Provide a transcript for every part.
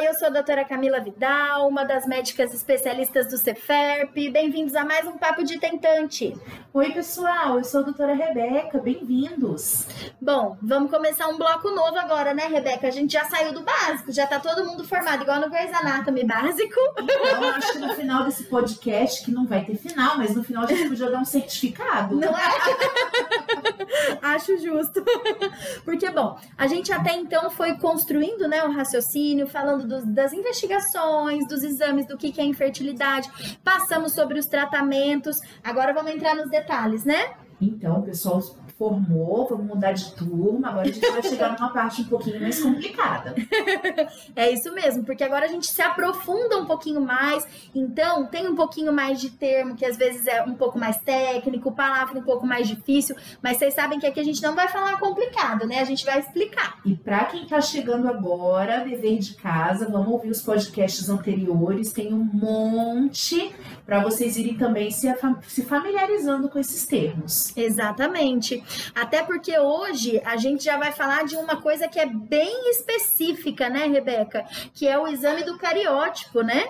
Olá, eu sou a doutora Camila Vidal, uma das médicas especialistas do Ceferp. Bem-vindos a mais um Papo de Tentante. Oi, pessoal, eu sou a doutora Rebeca, bem-vindos. Bom, vamos começar um bloco novo agora, né, Rebeca? A gente já saiu do básico, já tá todo mundo formado, igual no Grey's Anatomy básico. Então, acho que no final desse podcast, que não vai ter final, mas no final a gente podia dar um certificado. Não é? acho justo. Porque, bom, a gente até então foi construindo, né, o raciocínio, falando dos, das investigações, dos exames, do que, que é infertilidade, passamos sobre os tratamentos, agora vamos entrar nos detalhes, né? Então, pessoal, formou, vamos mudar de turma, agora a gente vai chegar numa parte um pouquinho mais complicada. é isso mesmo, porque agora a gente se aprofunda um pouquinho mais, então tem um pouquinho mais de termo, que às vezes é um pouco mais técnico, palavra um pouco mais difícil, mas vocês sabem que aqui a gente não vai falar complicado, né? A gente vai explicar. E para quem tá chegando agora, dever de casa, vamos ouvir os podcasts anteriores, tem um monte para vocês irem também se, se familiarizando com esses termos. Exatamente. Até porque hoje a gente já vai falar de uma coisa que é bem específica, né, Rebeca? Que é o exame do cariótipo, né?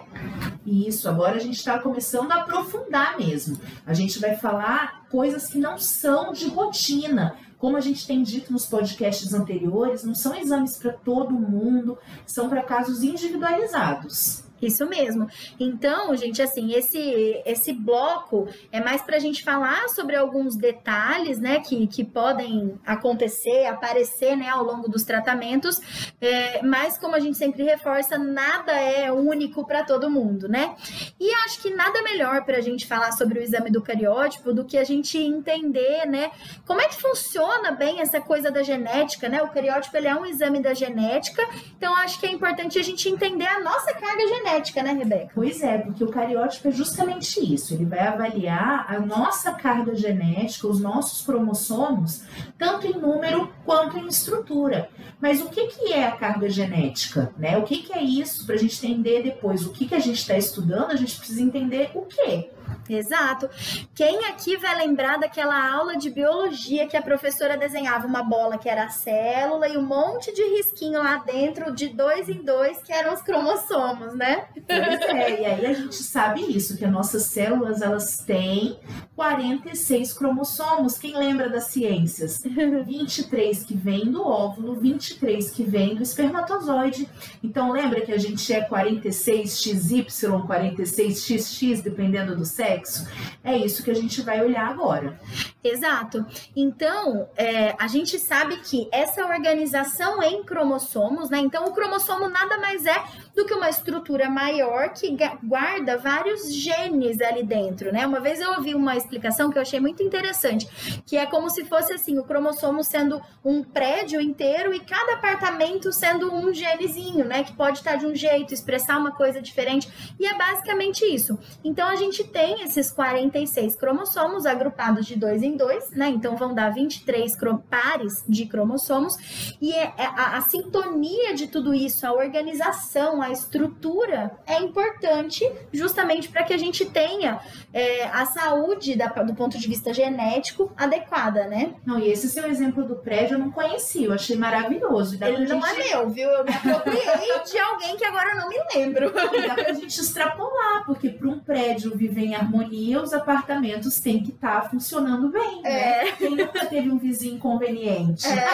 Isso, agora a gente está começando a aprofundar mesmo. A gente vai falar coisas que não são de rotina. Como a gente tem dito nos podcasts anteriores, não são exames para todo mundo, são para casos individualizados. Isso mesmo. Então, gente, assim, esse esse bloco é mais para a gente falar sobre alguns detalhes, né, que, que podem acontecer, aparecer, né, ao longo dos tratamentos. É, mas, como a gente sempre reforça, nada é único para todo mundo, né? E acho que nada melhor para a gente falar sobre o exame do cariótipo do que a gente entender, né, como é que funciona bem essa coisa da genética, né? O cariótipo ele é um exame da genética, então acho que é importante a gente entender a nossa carga genética genética, né, Rebeca? Pois é, porque o cariótipo é justamente isso. Ele vai avaliar a nossa carga genética, os nossos cromossomos, tanto em número quanto em estrutura. Mas o que, que é a carga genética? Né? O que, que é isso? Para a gente entender depois o que, que a gente está estudando, a gente precisa entender o que. Exato. Quem aqui vai lembrar daquela aula de biologia que a professora desenhava uma bola que era a célula e um monte de risquinho lá dentro, de dois em dois, que eram os cromossomos, né? É, e aí a gente sabe isso, que as nossas células elas têm 46 cromossomos. Quem lembra das ciências? 23 que vem do óvulo, 23 que vem do espermatozoide. Então lembra que a gente é 46XY, 46XX, dependendo do sexo? É isso que a gente vai olhar agora. Exato. Então, é, a gente sabe que essa organização em cromossomos, né? Então, o cromossomo nada mais é do que uma estrutura maior que guarda vários genes ali dentro, né? Uma vez eu ouvi uma explicação que eu achei muito interessante, que é como se fosse assim, o cromossomo sendo um prédio inteiro e cada apartamento sendo um genezinho, né? Que pode estar de um jeito, expressar uma coisa diferente. E é basicamente isso. Então, a gente tem esses 46 cromossomos agrupados de dois em dois, né? Então vão dar 23 pares de cromossomos. E é, é, a, a sintonia de tudo isso, a organização, a estrutura é importante justamente para que a gente tenha é, a saúde da, do ponto de vista genético adequada, né? Não, e esse seu exemplo do prédio eu não conhecia, eu achei maravilhoso. Ele não gente... é meu, viu? Eu me apropriei de alguém que agora não me lembro. E dá pra gente extrapolar, porque para um prédio viver em harmonia, os apartamentos têm que estar tá funcionando bem, né? É. Quem nunca teve um vizinho inconveniente? É.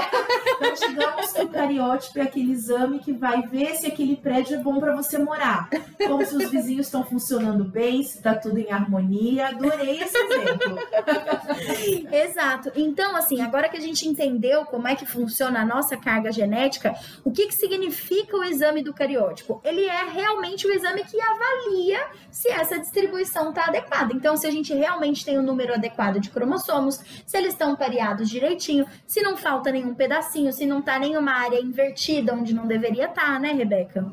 Então, digamos que o cariótipo é aquele exame que vai ver se aquele prédio é bom para você morar. Como se os vizinhos estão funcionando bem, se está tudo em harmonia. Adorei esse exemplo. Exato. Então, assim, agora que a gente entendeu como é que funciona a nossa carga genética, o que, que significa o exame do cariótipo? Ele é realmente o exame que avalia se essa distribuição está adequada. Então, se a gente realmente tem o um número adequado de cromossomos, se eles estão pareados direitinho, se não falta nenhum pedacinho, se não tá nenhuma área invertida onde não deveria estar, tá, né, Rebeca?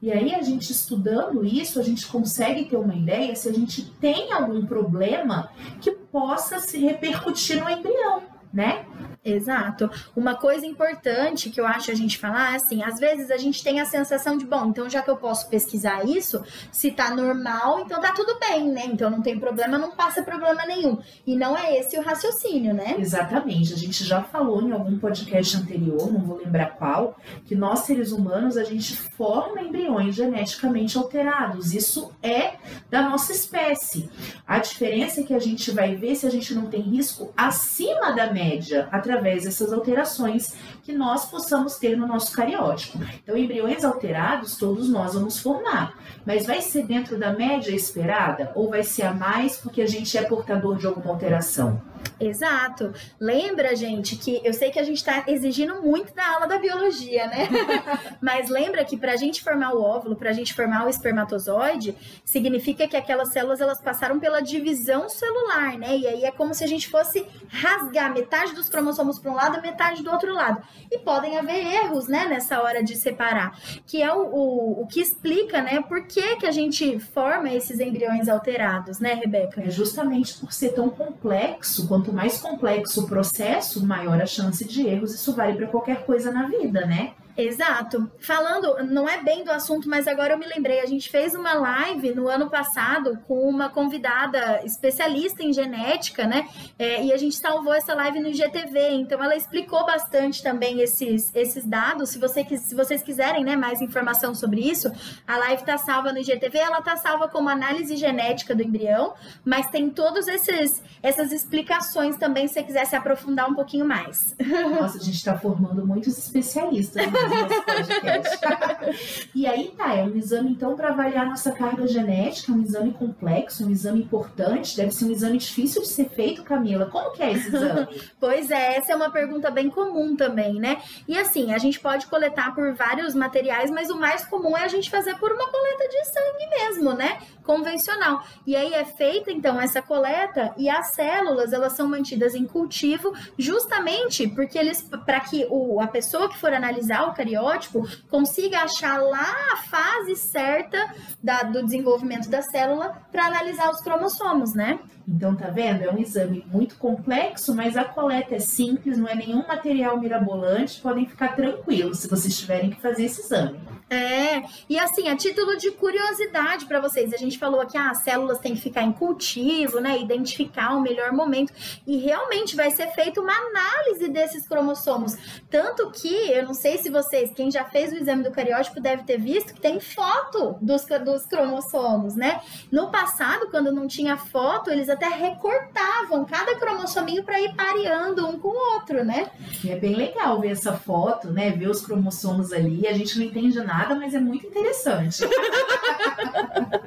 E aí, a gente estudando isso, a gente consegue ter uma ideia se a gente tem algum problema que possa se repercutir no embrião, né? Exato. Uma coisa importante que eu acho a gente falar, assim, às vezes a gente tem a sensação de, bom, então já que eu posso pesquisar isso, se tá normal, então tá tudo bem, né? Então não tem problema, não passa problema nenhum. E não é esse o raciocínio, né? Exatamente. A gente já falou em algum podcast anterior, não vou lembrar qual, que nós seres humanos a gente forma embriões geneticamente alterados. Isso é da nossa espécie. A diferença é que a gente vai ver se a gente não tem risco acima da média, através através dessas alterações que nós possamos ter no nosso cariótipo. Então, embriões alterados, todos nós vamos formar. Mas vai ser dentro da média esperada ou vai ser a mais porque a gente é portador de alguma alteração? Exato. Lembra, gente, que eu sei que a gente está exigindo muito da aula da biologia, né? Mas lembra que para a gente formar o óvulo, para a gente formar o espermatozoide, significa que aquelas células elas passaram pela divisão celular, né? E aí é como se a gente fosse rasgar metade dos cromossomos para um lado, metade do outro lado. E podem haver erros, né, nessa hora de separar, que é o, o, o que explica, né, por que, que a gente forma esses embriões alterados, né, Rebeca? É justamente por ser tão complexo quanto mais complexo o processo, maior a chance de erros. Isso vale para qualquer coisa na vida, né? Exato. Falando, não é bem do assunto, mas agora eu me lembrei. A gente fez uma live no ano passado com uma convidada especialista em genética, né? É, e a gente salvou essa live no IGTV. Então ela explicou bastante também esses, esses dados. Se, você, se vocês quiserem né, mais informação sobre isso, a live está salva no IGTV. Ela está salva como análise genética do embrião, mas tem todas essas explicações também, se você quiser se aprofundar um pouquinho mais. Nossa, a gente está formando muitos especialistas. Né? e aí tá, é um exame então para avaliar nossa carga genética, um exame complexo, um exame importante, deve ser um exame difícil de ser feito, Camila. Como que é esse exame? pois é, essa é uma pergunta bem comum também, né? E assim, a gente pode coletar por vários materiais, mas o mais comum é a gente fazer por uma coleta de sangue mesmo, né? Convencional. E aí é feita então essa coleta e as células, elas são mantidas em cultivo justamente porque eles para que o, a pessoa que for analisar o cariótipo consiga achar lá a fase certa da, do desenvolvimento da célula para analisar os cromossomos, né? Então, tá vendo? É um exame muito complexo, mas a coleta é simples, não é nenhum material mirabolante. Podem ficar tranquilos se vocês tiverem que fazer esse exame. É, e assim, a título de curiosidade para vocês, a gente falou que ah, as células têm que ficar em cultivo, né? Identificar o melhor momento. E realmente vai ser feita uma análise desses cromossomos. Tanto que, eu não sei se vocês, quem já fez o exame do cariótipo, deve ter visto que tem foto dos, dos cromossomos, né? No passado, quando não tinha foto, eles até recortavam cada cromossominho para ir pareando um com o outro, né? E é bem legal ver essa foto, né? Ver os cromossomos ali. A gente não entende nada, mas é muito interessante.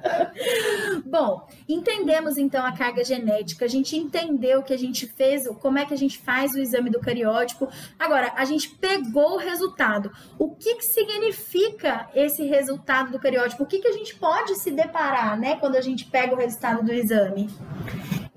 Bom, entendemos então a carga genética, a gente entendeu que a gente fez, como é que a gente faz o exame do cariótipo. Agora, a gente pegou o resultado. O que, que significa esse resultado do cariótipo? O que, que a gente pode se deparar, né, quando a gente pega o resultado do exame?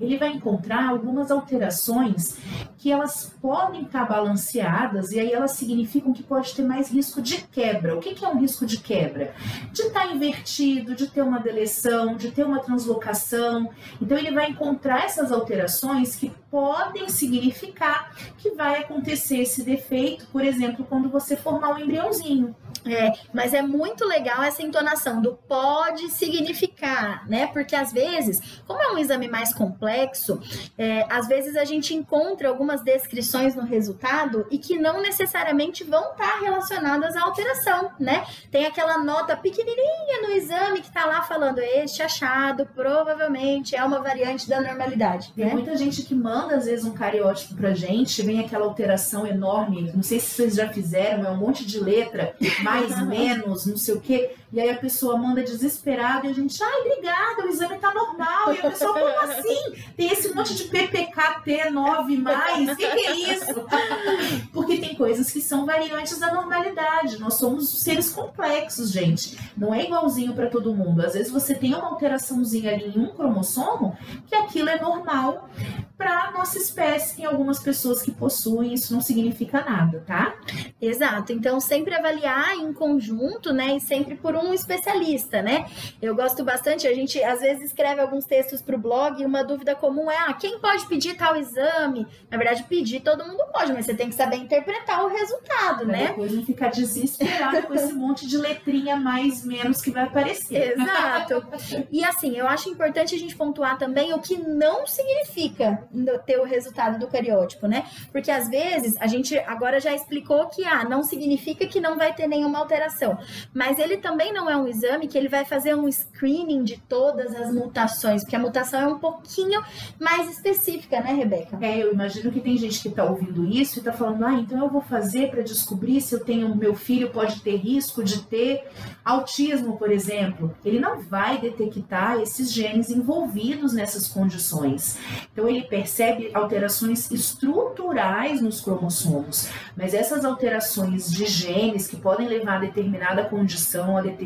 Ele vai encontrar algumas alterações que elas podem estar balanceadas e aí elas significam que pode ter mais risco de quebra. O que é um risco de quebra? De estar invertido, de ter uma deleção, de ter uma translocação. Então ele vai encontrar essas alterações que podem significar que vai acontecer esse defeito, por exemplo, quando você formar um embriãozinho. É, mas é muito legal essa entonação do pode significar, né? Porque às vezes, como é um exame mais complexo, é, às vezes a gente encontra algumas descrições no resultado e que não necessariamente vão estar relacionadas à alteração, né? Tem aquela nota pequenininha no exame que está lá falando este achado provavelmente é uma variante da normalidade. Tem né? muita gente que manda às vezes um cariótipo pra gente, vem aquela alteração enorme, não sei se vocês já fizeram, é um monte de letra mais, menos, não sei o quê. E aí a pessoa manda desesperada e a gente, ai, obrigada, o exame tá normal. E a pessoa, como assim? tem esse monte de PPKT9+, o que, que é isso? Porque tem coisas que são variantes da normalidade. Nós somos seres complexos, gente. Não é igualzinho para todo mundo. Às vezes você tem uma alteraçãozinha ali em um cromossomo que aquilo é normal para nossa espécie. Tem algumas pessoas que possuem, isso não significa nada, tá? Exato. Então, sempre avaliar em conjunto, né? E sempre por especialista, né? Eu gosto bastante, a gente às vezes escreve alguns textos para o blog e uma dúvida comum é: ah, quem pode pedir tal exame? Na verdade, pedir todo mundo pode, mas você tem que saber interpretar o resultado, né? Depois não ficar desesperado com esse monte de letrinha mais menos que vai aparecer. Exato. E assim, eu acho importante a gente pontuar também o que não significa ter o resultado do cariótipo, né? Porque às vezes a gente agora já explicou que ah, não significa que não vai ter nenhuma alteração, mas ele também não é um exame que ele vai fazer um screening de todas as mutações, porque a mutação é um pouquinho mais específica, né, Rebeca? É, eu imagino que tem gente que está ouvindo isso e está falando, ah, então eu vou fazer para descobrir se eu tenho meu filho pode ter risco de ter autismo, por exemplo. Ele não vai detectar esses genes envolvidos nessas condições. Então ele percebe alterações estruturais nos cromossomos, mas essas alterações de genes que podem levar a determinada condição, a determinada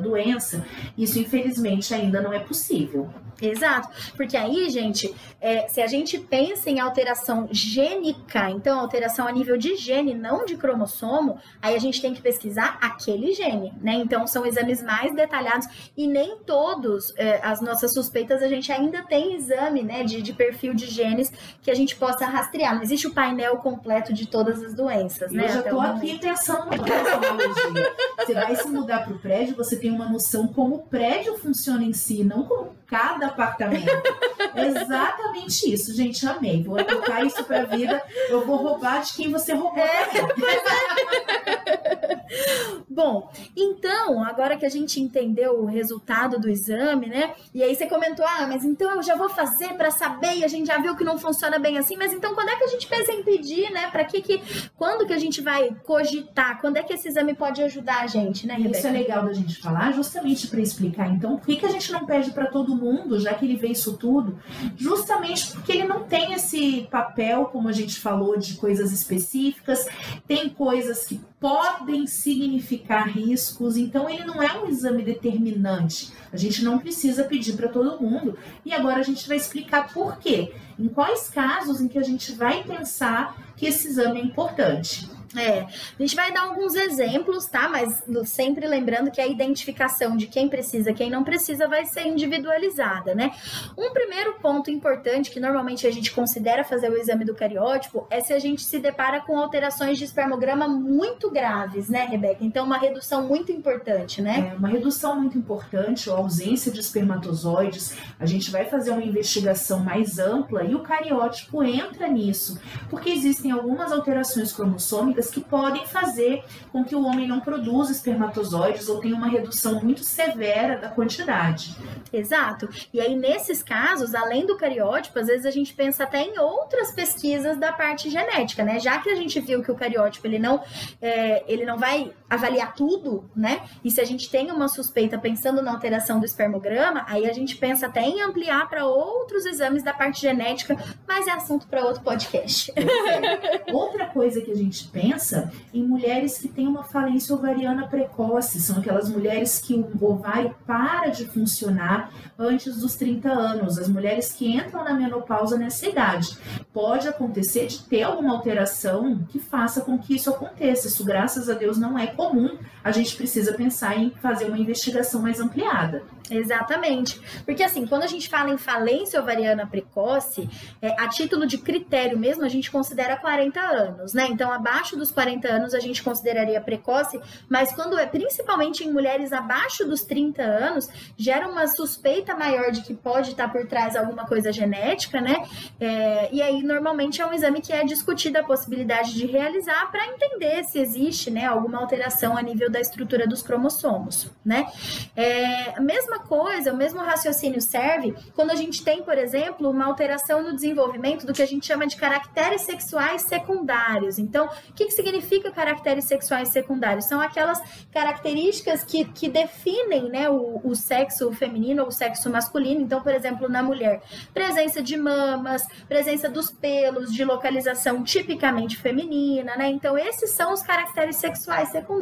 doença, isso infelizmente ainda não é possível. Exato, porque aí, gente, é, se a gente pensa em alteração gênica, então alteração a nível de gene, não de cromossomo, aí a gente tem que pesquisar aquele gene, né? Então são exames mais detalhados e nem todos é, as nossas suspeitas a gente ainda tem exame, né, de, de perfil de genes que a gente possa rastrear. Não existe o painel completo de todas as doenças, né? Eu já tô aqui pensando na. Você vai se mudar para o prédio, você tem uma noção como o prédio funciona em si, não como cada apartamento. Exatamente isso, gente. Amei. Vou aplicar isso pra vida. Eu vou roubar de quem você roubou. É. Bom, então, agora que a gente entendeu o resultado do exame, né? E aí você comentou, ah, mas então eu já vou fazer para saber e a gente já viu que não funciona bem assim, mas então quando é que a gente pensa em pedir, né? Para que que quando que a gente vai cogitar? Quando é que esse exame pode ajudar a gente, né, Rebeca? Isso é legal da gente falar, justamente para explicar então por que que a gente não pede para todo mundo, já que ele vê isso tudo, justamente porque ele não tem esse papel, como a gente falou, de coisas específicas, tem coisas que podem significar riscos, então ele não é um exame determinante. A gente não precisa pedir para todo mundo. E agora a gente vai explicar por quê. Em quais casos em que a gente vai pensar que esse exame é importante. É, a gente vai dar alguns exemplos, tá? Mas sempre lembrando que a identificação de quem precisa, quem não precisa, vai ser individualizada, né? Um primeiro ponto importante que normalmente a gente considera fazer o exame do cariótipo é se a gente se depara com alterações de espermograma muito graves, né, Rebeca? Então, uma redução muito importante, né? É, uma redução muito importante, ou ausência de espermatozoides. A gente vai fazer uma investigação mais ampla e o cariótipo entra nisso, porque existem algumas alterações cromossômicas que podem fazer com que o homem não produza espermatozoides ou tenha uma redução muito severa da quantidade. Exato. E aí, nesses casos, além do cariótipo, às vezes a gente pensa até em outras pesquisas da parte genética, né? Já que a gente viu que o cariótipo ele não, é, ele não vai avaliar tudo, né? E se a gente tem uma suspeita pensando na alteração do espermograma, aí a gente pensa até em ampliar para outros exames da parte genética, mas é assunto para outro podcast. Outra coisa que a gente pensa em mulheres que têm uma falência ovariana precoce, são aquelas mulheres que o ovário para de funcionar antes dos 30 anos, as mulheres que entram na menopausa nessa idade. Pode acontecer de ter alguma alteração que faça com que isso aconteça. Isso, graças a Deus, não é comum. A gente precisa pensar em fazer uma investigação mais ampliada. Exatamente. Porque assim, quando a gente fala em falência ovariana precoce, é, a título de critério mesmo, a gente considera 40 anos, né? Então, abaixo dos 40 anos a gente consideraria precoce, mas quando é principalmente em mulheres abaixo dos 30 anos, gera uma suspeita maior de que pode estar por trás alguma coisa genética, né? É, e aí, normalmente, é um exame que é discutida a possibilidade de realizar para entender se existe, né, alguma alteração alteração a nível da estrutura dos cromossomos, né? É, a mesma coisa, o mesmo raciocínio serve quando a gente tem, por exemplo, uma alteração no desenvolvimento do que a gente chama de caracteres sexuais secundários. Então, o que, que significa caracteres sexuais secundários? São aquelas características que, que definem né, o, o sexo feminino ou o sexo masculino. Então, por exemplo, na mulher, presença de mamas, presença dos pelos, de localização tipicamente feminina, né? Então, esses são os caracteres sexuais secundários.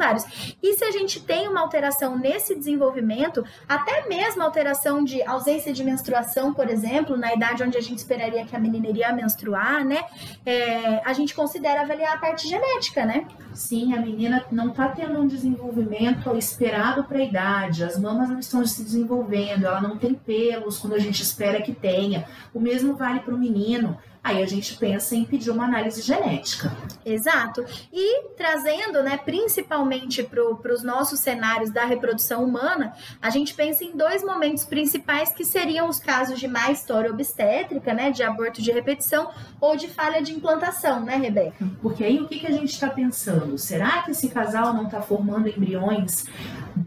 E se a gente tem uma alteração nesse desenvolvimento, até mesmo alteração de ausência de menstruação, por exemplo, na idade onde a gente esperaria que a menina iria menstruar, né? É, a gente considera avaliar a parte genética, né? Sim, a menina não está tendo um desenvolvimento esperado para a idade, as mamas não estão se desenvolvendo, ela não tem pelos quando a gente espera que tenha. O mesmo vale para o menino aí a gente pensa em pedir uma análise genética. Exato. E trazendo, né, principalmente para os nossos cenários da reprodução humana, a gente pensa em dois momentos principais que seriam os casos de má história obstétrica, né, de aborto de repetição ou de falha de implantação, né, Rebeca? Porque aí o que, que a gente está pensando? Será que esse casal não está formando embriões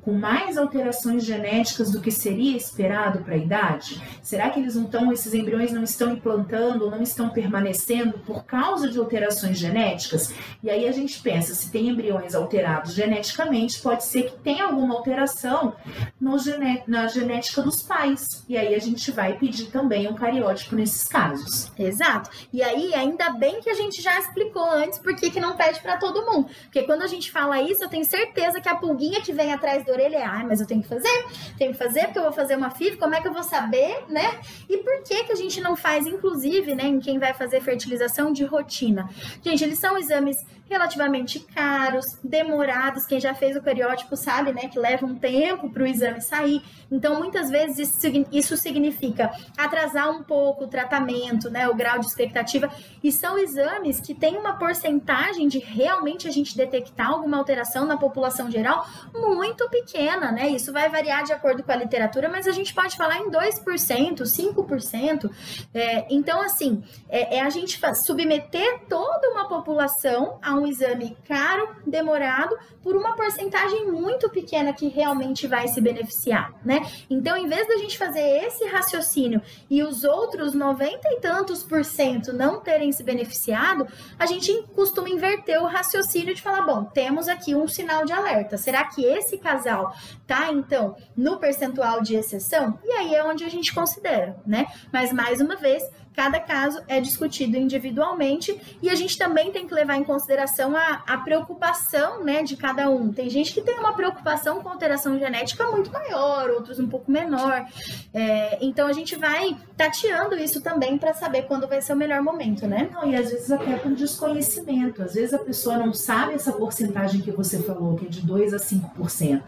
com mais alterações genéticas do que seria esperado para a idade? Será que eles não estão, esses embriões não estão implantando, não estão permanecendo por causa de alterações genéticas? E aí a gente pensa, se tem embriões alterados geneticamente, pode ser que tenha alguma alteração no gené na genética dos pais. E aí a gente vai pedir também um cariótipo nesses casos. Exato. E aí, ainda bem que a gente já explicou antes por que, que não pede para todo mundo. Porque quando a gente fala isso, eu tenho certeza que a pulguinha que vem atrás da orelha é, ah, mas eu tenho que fazer, tenho que fazer porque eu vou fazer uma FIV, como é que eu vou saber, né? E por que que a gente não faz, inclusive, né, em quem vai fazer fertilização de rotina? Gente, eles são exames relativamente caros, demorados. Quem já fez o periódico sabe, né, que leva um tempo para o exame sair. Então, muitas vezes isso significa atrasar um pouco o tratamento, né, o grau de expectativa. E são exames que têm uma porcentagem de realmente a gente detectar alguma alteração na população geral muito pequena, né? Isso vai variar de acordo com a literatura, mas a gente pode falar em 2%, 5%. É, então, assim, é, é a gente submeter toda uma população a um exame caro, demorado, por uma porcentagem muito pequena que realmente vai se beneficiar, né? Então, em vez da gente fazer esse raciocínio e os outros 90 e tantos por cento não terem se beneficiado, a gente costuma inverter o raciocínio de falar, bom, temos aqui um sinal de alerta. Será que esse casal tá, então, no percentual de exceção? E aí é onde a gente considera, né? Mas, mais uma vez, Cada caso é discutido individualmente e a gente também tem que levar em consideração a, a preocupação né, de cada um. Tem gente que tem uma preocupação com alteração genética muito maior, outros um pouco menor. É, então a gente vai tateando isso também para saber quando vai ser o melhor momento, né? Não, e às vezes até por desconhecimento. Às vezes a pessoa não sabe essa porcentagem que você falou, que é de 2 a 5%.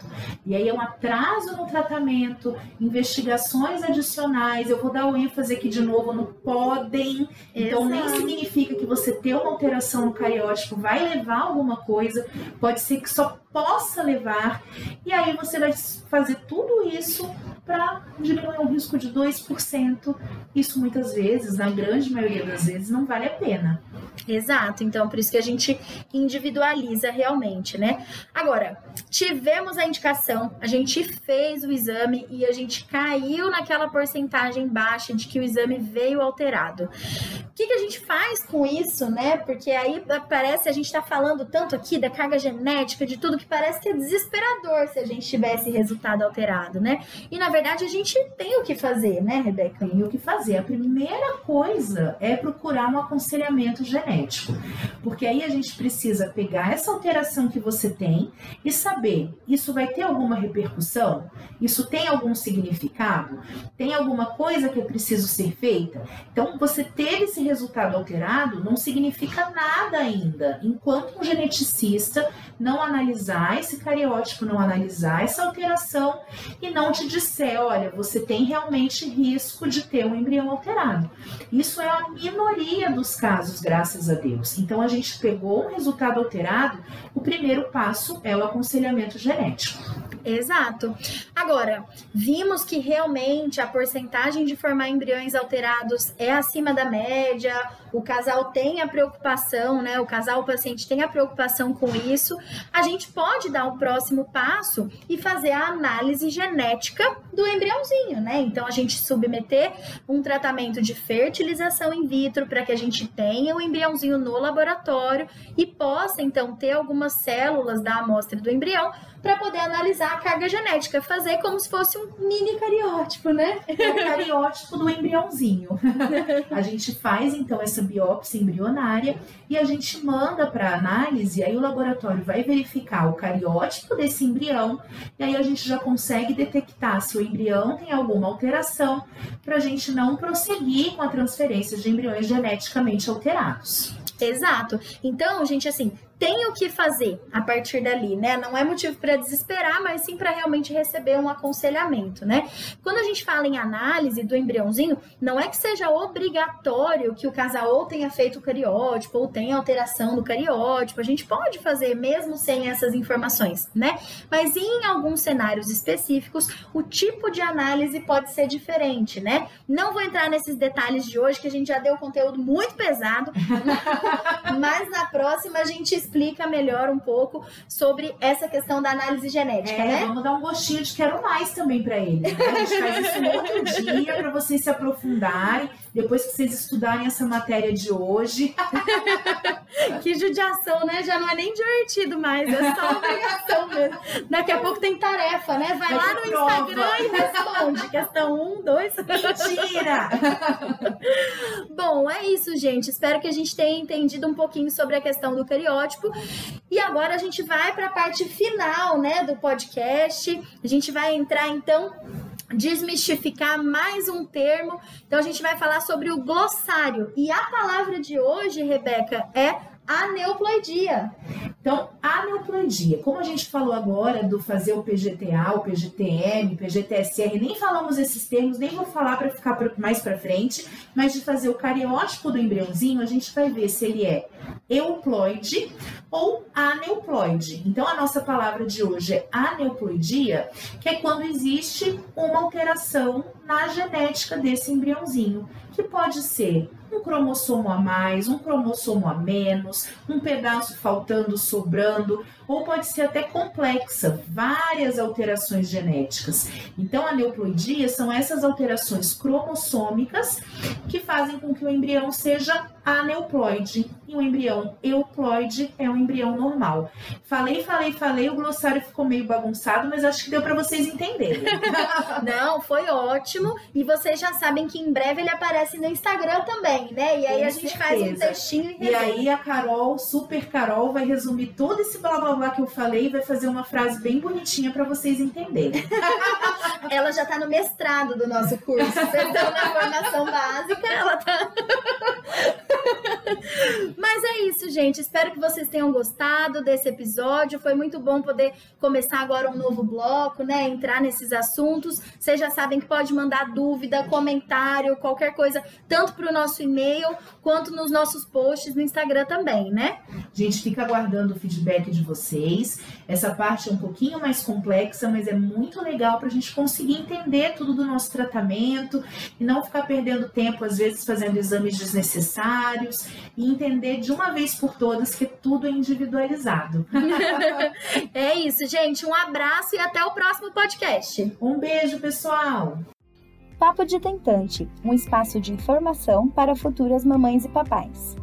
E aí é um atraso no tratamento, investigações adicionais. Eu vou dar o ênfase aqui de novo no podem. Então, nem significa que você ter uma alteração no cariótipo vai levar alguma coisa. Pode ser que só possa levar. E aí você vai fazer tudo isso para diminuir um risco de 2%. Isso muitas vezes, na grande maioria das vezes, não vale a pena. Exato, então por isso que a gente individualiza realmente, né? Agora, tivemos a indicação, a gente fez o exame e a gente caiu naquela porcentagem baixa de que o exame veio alterado. O que, que a gente faz com isso, né? Porque aí parece a gente está falando tanto aqui da carga genética, de tudo que parece que é desesperador se a gente tivesse resultado alterado, né? E na verdade a gente tem o que fazer, né, Rebeca? Tem o que fazer. A primeira coisa é procurar um aconselhamento genético, porque aí a gente precisa pegar essa alteração que você tem e saber isso vai ter alguma repercussão, isso tem algum significado, tem alguma coisa que é preciso ser feita. Então, você ter esse resultado alterado não significa nada ainda, enquanto um geneticista não analisar esse cariótipo, não analisar essa alteração e não te disser, olha, você tem realmente risco de ter um embrião alterado. Isso é a minoria dos casos, graças a Deus. Então a gente pegou um resultado alterado, o primeiro passo é o aconselhamento genético. Exato. Agora, vimos que realmente a porcentagem de formar embriões alterados é acima da média, o casal tem a preocupação, né? O casal, o paciente tem a preocupação com isso. A gente pode dar o um próximo passo e fazer a análise genética do embriãozinho, né? Então, a gente submeter um tratamento de fertilização in vitro para que a gente tenha o embriãozinho no laboratório e possa, então, ter algumas células da amostra do embrião para poder analisar a carga genética, fazer como se fosse um mini cariótipo, né? É o cariótipo do embriãozinho. a gente faz então essa biópsia embrionária e a gente manda para análise, aí o laboratório vai verificar o cariótipo desse embrião e aí a gente já consegue detectar se o embrião tem alguma alteração para a gente não prosseguir com a transferência de embriões geneticamente alterados. Exato. Então, gente, assim, tem o que fazer a partir dali, né? Não é motivo para desesperar, mas sim para realmente receber um aconselhamento, né? Quando a gente fala em análise do embriãozinho, não é que seja obrigatório que o casal ou tenha feito o cariótipo ou tenha alteração do cariótipo. A gente pode fazer mesmo sem essas informações, né? Mas em alguns cenários específicos, o tipo de análise pode ser diferente, né? Não vou entrar nesses detalhes de hoje, que a gente já deu conteúdo muito pesado, mas na próxima a gente explica melhor um pouco sobre essa questão da análise genética, é, né? Vamos dar um gostinho de quero mais também para ele. Né? A gente faz isso um outro dia para vocês se aprofundarem, depois que vocês estudarem essa matéria de hoje. que judiação, né? Já não é nem divertido mais, é só obrigação mesmo. Daqui a pouco tem tarefa, né? Vai, lá no prova. Instagram e responde. Questão 1, 2. Mentira! Bom, é isso, gente. Espero que a gente tenha entendido um pouquinho sobre a questão do cariótipo. E agora a gente vai para a parte final, né, do podcast. A gente vai entrar então desmistificar mais um termo. Então a gente vai falar sobre o glossário. E a palavra de hoje, Rebeca, é aneuploidia. Então, aneuploidia, como a gente falou agora do fazer o PGTA, o PGTM, PGTSR, nem falamos esses termos, nem vou falar para ficar mais para frente, mas de fazer o cariótipo do embriãozinho, a gente vai ver se ele é euploide ou aneuploide. Então, a nossa palavra de hoje é aneuploidia, que é quando existe uma alteração na genética desse embriãozinho, que pode ser um cromossomo a mais, um cromossomo a menos, um pedaço faltando, sobrando, ou pode ser até complexa, várias alterações genéticas. Então, a neuploidia são essas alterações cromossômicas que fazem com que o embrião seja aneuploide e o embrião euploide é um embrião normal. Falei, falei, falei, o glossário ficou meio bagunçado, mas acho que deu para vocês entenderem. Não, foi ótimo e vocês já sabem que em breve ele aparece no Instagram também, né? E aí Com a gente certeza. faz um textinho e, e aí a Carol, super Carol, vai resumir todo esse blá blá blá que eu falei e vai fazer uma frase bem bonitinha para vocês entenderem. ela já tá no mestrado do nosso curso. Vocês estão na formação básica, ela tá. Mas é isso, gente. Espero que vocês tenham gostado desse episódio. Foi muito bom poder começar agora um novo bloco, né? Entrar nesses assuntos. Vocês já sabem que pode mandar dúvida, comentário, qualquer coisa, tanto para o nosso e-mail quanto nos nossos posts no Instagram também, né? A gente fica aguardando o feedback de vocês. Essa parte é um pouquinho mais complexa, mas é muito legal para a gente conseguir entender tudo do nosso tratamento e não ficar perdendo tempo, às vezes, fazendo exames desnecessários e entender de uma vez por todas que tudo é individualizado. é isso, gente. Um abraço e até o próximo podcast. Um beijo, pessoal! Papo de Tentante um espaço de informação para futuras mamães e papais.